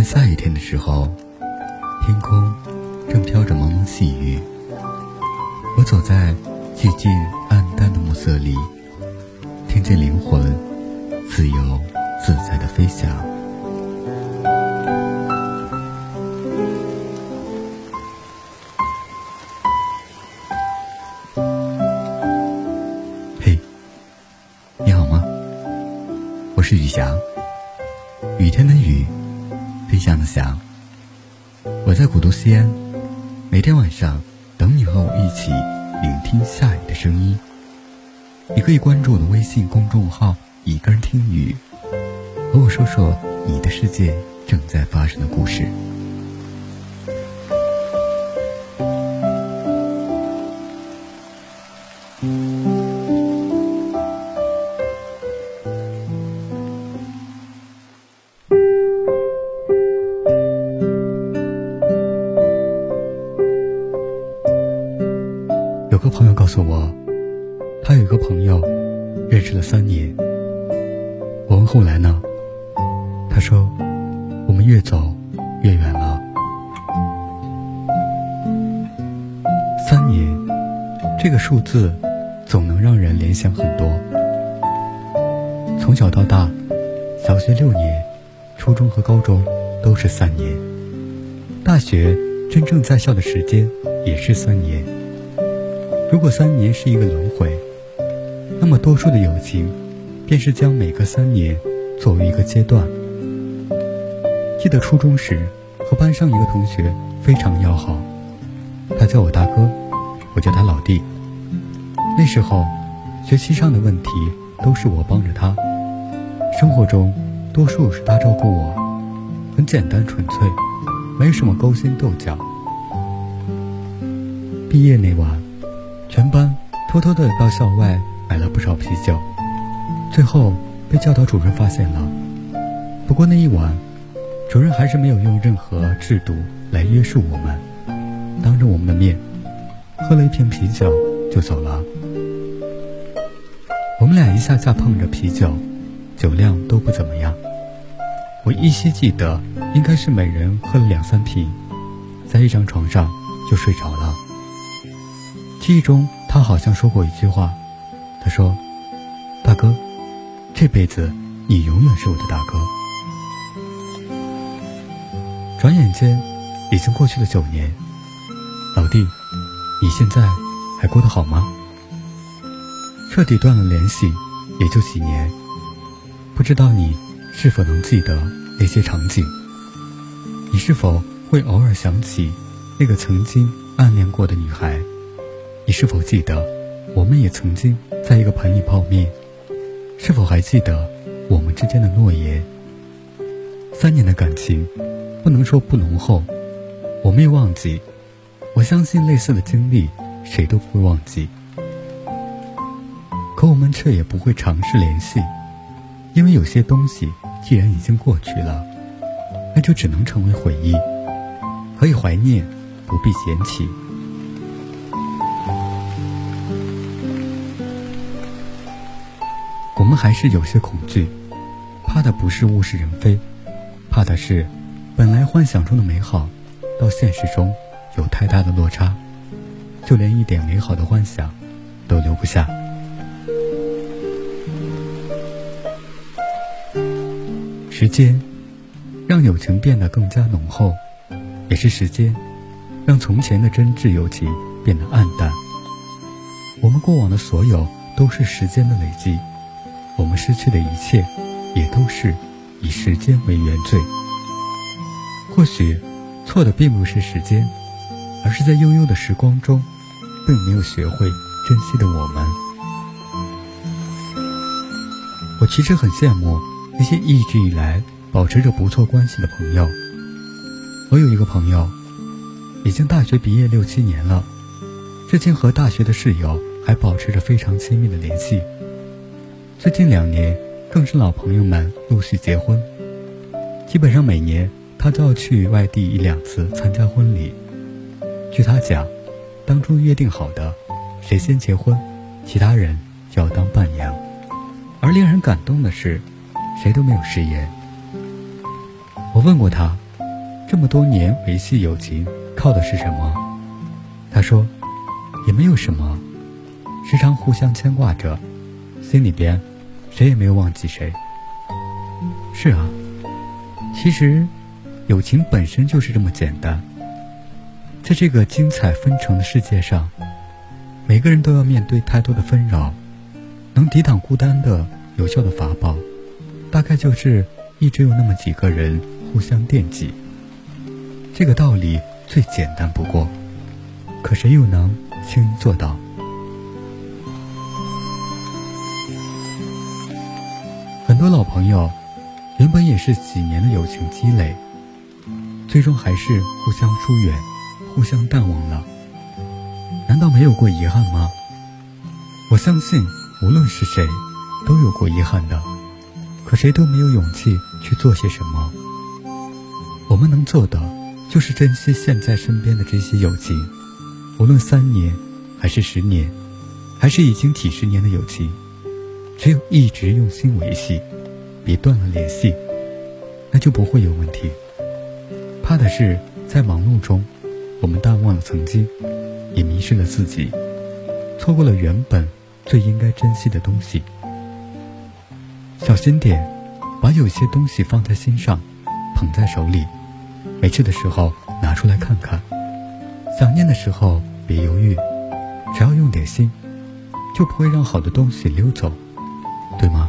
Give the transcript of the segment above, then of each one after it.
换下一天的时候，天空正飘着蒙蒙细雨。我走在寂静暗淡的暮色里，听见灵魂自由自在的飞翔。嘿，你好吗？我是雨翔，雨天的雨。想的想，我在古都西安，每天晚上等你和我一起聆听下雨的声音。你可以关注我的微信公众号“一个人听雨”，和我说说你的世界正在发生的故事。有个朋友告诉我，他有一个朋友，认识了三年。我问后来呢？他说，我们越走越远了。三年，这个数字，总能让人联想很多。从小到大，小学六年，初中和高中都是三年，大学真正在校的时间也是三年。如果三年是一个轮回，那么多数的友情，便是将每个三年作为一个阶段。记得初中时，和班上一个同学非常要好，他叫我大哥，我叫他老弟。那时候，学习上的问题都是我帮着他，生活中多数是他照顾我，很简单纯粹，没什么勾心斗角。毕业那晚。全班偷偷的到校外买了不少啤酒，最后被教导主任发现了。不过那一晚，主任还是没有用任何制度来约束我们，当着我们的面喝了一瓶啤酒就走了。我们俩一下下碰着啤酒，酒量都不怎么样。我依稀记得，应该是每人喝了两三瓶，在一张床上就睡着了。记忆中，他好像说过一句话，他说：“大哥，这辈子你永远是我的大哥。”转眼间，已经过去了九年，老弟，你现在还过得好吗？彻底断了联系，也就几年，不知道你是否能记得那些场景？你是否会偶尔想起那个曾经暗恋过的女孩？你是否记得，我们也曾经在一个盆里泡面？是否还记得我们之间的诺言？三年的感情，不能说不浓厚，我没有忘记。我相信类似的经历，谁都不会忘记。可我们却也不会尝试联系，因为有些东西既然已经过去了，那就只能成为回忆，可以怀念，不必嫌弃。我们还是有些恐惧，怕的不是物是人非，怕的是本来幻想中的美好，到现实中有太大的落差，就连一点美好的幻想都留不下。时间让友情变得更加浓厚，也是时间让从前的真挚友情变得暗淡。我们过往的所有都是时间的累积。我们失去的一切，也都是以时间为原罪。或许，错的并不是时间，而是在悠悠的时光中，并没有学会珍惜的我们。我其实很羡慕那些一直以来保持着不错关系的朋友。我有一个朋友，已经大学毕业六七年了，至今和大学的室友还保持着非常亲密的联系。最近两年，更是老朋友们陆续结婚，基本上每年他都要去外地一两次参加婚礼。据他讲，当初约定好的，谁先结婚，其他人就要当伴娘。而令人感动的是，谁都没有食言。我问过他，这么多年维系友情靠的是什么？他说，也没有什么，时常互相牵挂着，心里边谁也没有忘记谁。是啊，其实友情本身就是这么简单。在这个精彩纷呈的世界上，每个人都要面对太多的纷扰，能抵挡孤单的有效的法宝，大概就是一直有那么几个人互相惦记。这个道理最简单不过，可谁又能轻易做到？很多老朋友，原本也是几年的友情积累，最终还是互相疏远，互相淡忘了。难道没有过遗憾吗？我相信，无论是谁，都有过遗憾的，可谁都没有勇气去做些什么。我们能做的。就是珍惜现在身边的这些友情，无论三年，还是十年，还是已经几十年的友情，只有一直用心维系，别断了联系，那就不会有问题。怕的是在忙碌中，我们淡忘了曾经，也迷失了自己，错过了原本最应该珍惜的东西。小心点，把有些东西放在心上，捧在手里。没事的时候拿出来看看，想念的时候别犹豫，只要用点心，就不会让好的东西溜走，对吗？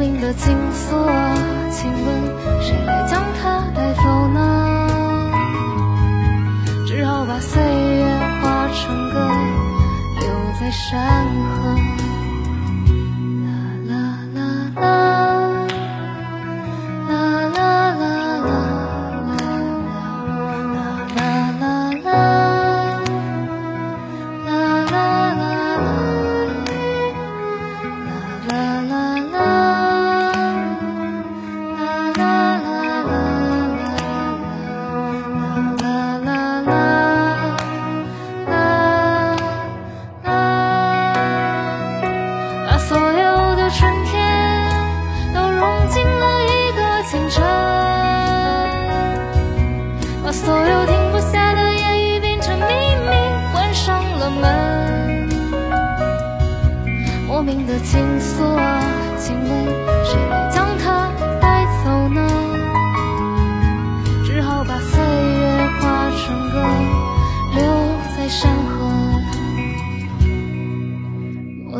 莫名的情愫啊，请问谁来将它带走呢？只好把岁月化成歌，留在山河。